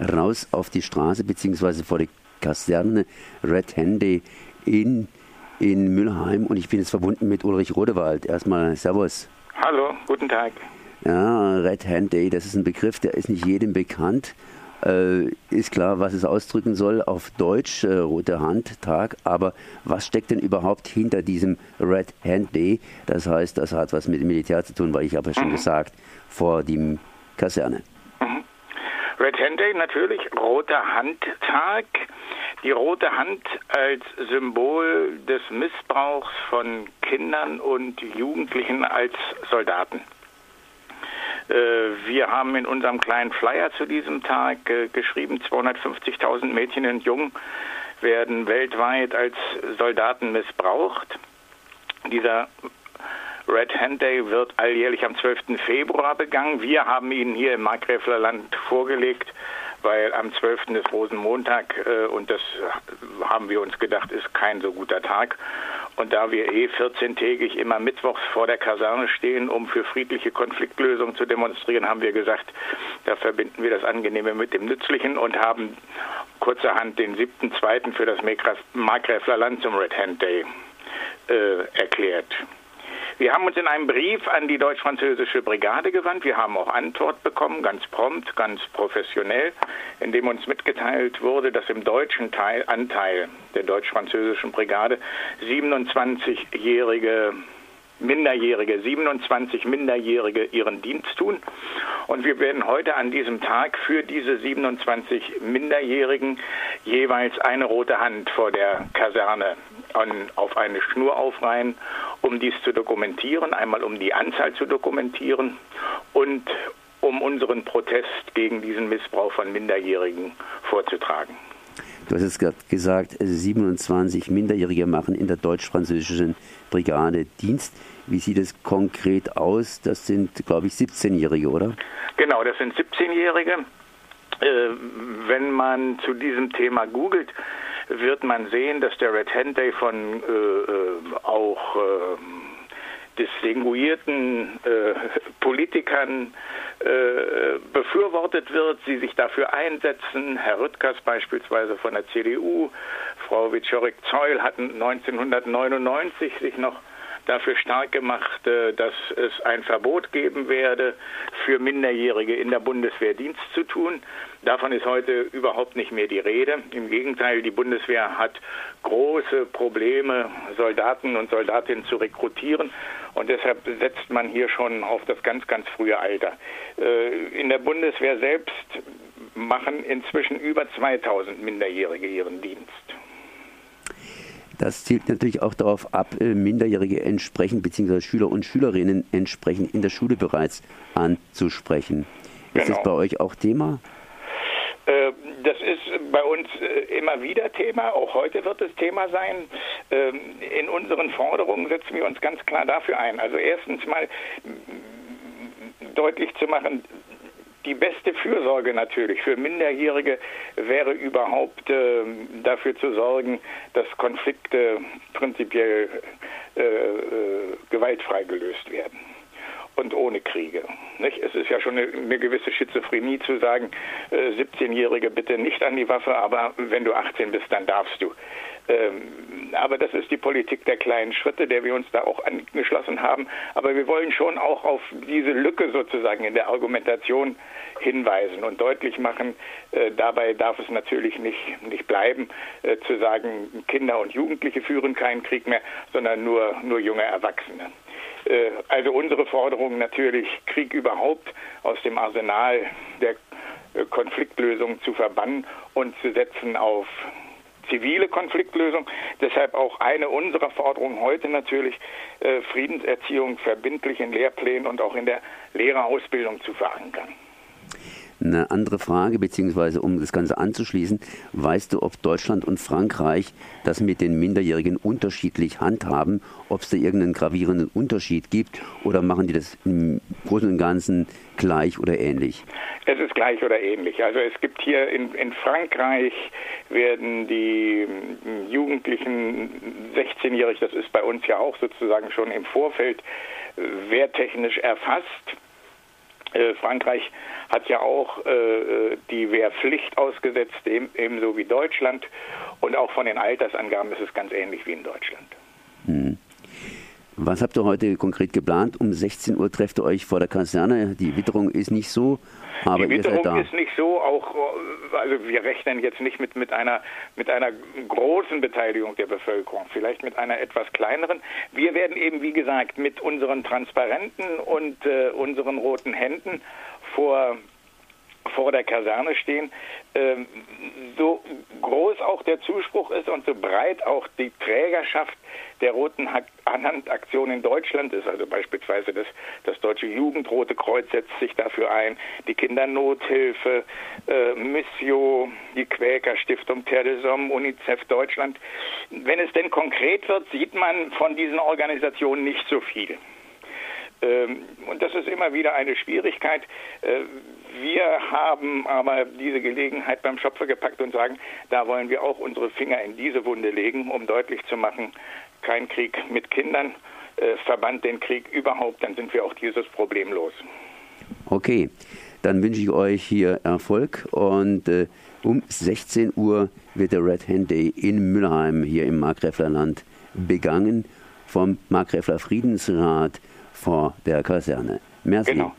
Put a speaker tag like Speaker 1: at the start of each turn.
Speaker 1: raus auf die Straße beziehungsweise vor die Kaserne Red Handy in, in Mülheim und ich bin jetzt verbunden mit Ulrich Rodewald. Erstmal Servus.
Speaker 2: Hallo, guten Tag.
Speaker 1: Ja, Red Hand Day, das ist ein Begriff, der ist nicht jedem bekannt. Äh, ist klar, was es ausdrücken soll auf Deutsch, äh, Rote Hand Tag, aber was steckt denn überhaupt hinter diesem Red Hand Day? Das heißt, das hat was mit dem Militär zu tun, weil ich habe ja schon mhm. gesagt, vor dem Kaserne.
Speaker 2: Red Hand Day natürlich, Roter Handtag. Die rote Hand als Symbol des Missbrauchs von Kindern und Jugendlichen als Soldaten. Äh, wir haben in unserem kleinen Flyer zu diesem Tag äh, geschrieben, 250.000 Mädchen und Jungen werden weltweit als Soldaten missbraucht. Dieser Red Hand Day wird alljährlich am 12. Februar begangen. Wir haben ihn hier im Markgräflerland vorgelegt, weil am 12. ist Rosenmontag äh, und das haben wir uns gedacht, ist kein so guter Tag. Und da wir eh 14-tägig immer mittwochs vor der Kaserne stehen, um für friedliche Konfliktlösungen zu demonstrieren, haben wir gesagt, da verbinden wir das Angenehme mit dem Nützlichen und haben kurzerhand den 7.2. für das Markgräfler Land zum Red Hand Day äh, erklärt. Wir haben uns in einem Brief an die deutsch-französische Brigade gewandt. Wir haben auch Antwort bekommen, ganz prompt, ganz professionell, indem uns mitgeteilt wurde, dass im deutschen Teil, Anteil der deutsch-französischen Brigade 27-jährige Minderjährige, 27 Minderjährige ihren Dienst tun. Und wir werden heute an diesem Tag für diese 27 Minderjährigen jeweils eine rote Hand vor der Kaserne auf eine Schnur aufreihen, um dies zu dokumentieren, einmal um die Anzahl zu dokumentieren und um unseren Protest gegen diesen Missbrauch von Minderjährigen vorzutragen.
Speaker 1: Du hast es gerade gesagt, 27 Minderjährige machen in der deutsch-französischen Brigade Dienst. Wie sieht es konkret aus? Das sind, glaube ich, 17-Jährige, oder?
Speaker 2: Genau, das sind 17-Jährige. Äh, wenn man zu diesem Thema googelt, wird man sehen, dass der Red Hand Day von äh, äh auch äh, distinguierten äh, Politikern äh, befürwortet wird, sie sich dafür einsetzen. Herr Rüttgers beispielsweise von der CDU, Frau Wiczorek-Zeul hatten 1999 sich noch dafür stark gemacht, äh, dass es ein Verbot geben werde, für Minderjährige in der Bundeswehr Dienst zu tun. Davon ist heute überhaupt nicht mehr die Rede. Im Gegenteil, die Bundeswehr hat große Probleme, Soldaten und Soldatinnen zu rekrutieren. Und deshalb setzt man hier schon auf das ganz, ganz frühe Alter. Äh, in der Bundeswehr selbst machen inzwischen über 2000 Minderjährige ihren Dienst.
Speaker 1: Das zielt natürlich auch darauf ab, äh, Minderjährige entsprechend, beziehungsweise Schüler und Schülerinnen entsprechend in der Schule bereits anzusprechen. Ist genau. das bei euch auch Thema?
Speaker 2: Äh, das ist bei uns äh, immer wieder Thema, auch heute wird es Thema sein. Ähm, in unseren Forderungen setzen wir uns ganz klar dafür ein. Also erstens mal deutlich zu machen, die beste Fürsorge natürlich für Minderjährige wäre überhaupt äh, dafür zu sorgen, dass Konflikte prinzipiell äh, äh, gewaltfrei gelöst werden und ohne Kriege. Nicht? Es ist ja schon eine, eine gewisse Schizophrenie zu sagen, äh, 17-Jährige bitte nicht an die Waffe, aber wenn du 18 bist, dann darfst du. Ähm, aber das ist die Politik der kleinen Schritte, der wir uns da auch angeschlossen haben. Aber wir wollen schon auch auf diese Lücke sozusagen in der Argumentation hinweisen und deutlich machen, äh, dabei darf es natürlich nicht, nicht bleiben, äh, zu sagen, Kinder und Jugendliche führen keinen Krieg mehr, sondern nur, nur junge Erwachsene. Äh, also unsere Forderung natürlich, Krieg überhaupt aus dem Arsenal der Konfliktlösung zu verbannen und zu setzen auf zivile Konfliktlösung. Deshalb auch eine unserer Forderungen heute natürlich, äh, Friedenserziehung verbindlich in Lehrplänen und auch in der Lehrerausbildung zu verankern.
Speaker 1: Eine andere Frage, beziehungsweise um das Ganze anzuschließen, weißt du, ob Deutschland und Frankreich das mit den Minderjährigen unterschiedlich handhaben, ob es da irgendeinen gravierenden Unterschied gibt oder machen die das im Großen und Ganzen gleich oder ähnlich?
Speaker 2: Es ist gleich oder ähnlich. Also es gibt hier in, in Frankreich werden die hm, Jugendlichen 16-jährig, das ist bei uns ja auch sozusagen schon im Vorfeld äh, wehrtechnisch erfasst Frankreich hat ja auch äh, die Wehrpflicht ausgesetzt, ebenso wie Deutschland. Und auch von den Altersangaben ist es ganz ähnlich wie in Deutschland. Hm.
Speaker 1: Was habt ihr heute konkret geplant? Um 16 Uhr trefft ihr euch vor der Kaserne. Die Witterung ist nicht so, aber
Speaker 2: Die Witterung ist nicht so, auch also wir rechnen jetzt nicht mit, mit, einer, mit einer großen Beteiligung der Bevölkerung, vielleicht mit einer etwas kleineren. Wir werden eben, wie gesagt, mit unseren Transparenten und äh, unseren roten Händen vor vor der Kaserne stehen, ähm, so groß auch der Zuspruch ist und so breit auch die Trägerschaft der Roten Handaktion in Deutschland ist, also beispielsweise das, das Deutsche Jugendrote Kreuz setzt sich dafür ein, die Kindernothilfe, äh, Missio, die Quäkerstiftung Terre des Hommes, UNICEF Deutschland. Wenn es denn konkret wird, sieht man von diesen Organisationen nicht so viel. Ähm, und das ist immer wieder eine Schwierigkeit. Äh, wir haben aber diese Gelegenheit beim Schopfer gepackt und sagen, da wollen wir auch unsere Finger in diese Wunde legen, um deutlich zu machen, kein Krieg mit Kindern, äh, verbannt den Krieg überhaupt, dann sind wir auch dieses Problem los.
Speaker 1: Okay, dann wünsche ich euch hier Erfolg und äh, um 16 Uhr wird der Red Hand Day in Mülheim hier im Markgräflerland begangen vom Markgräfler Friedensrat vor der Kaserne. Merci. Genau.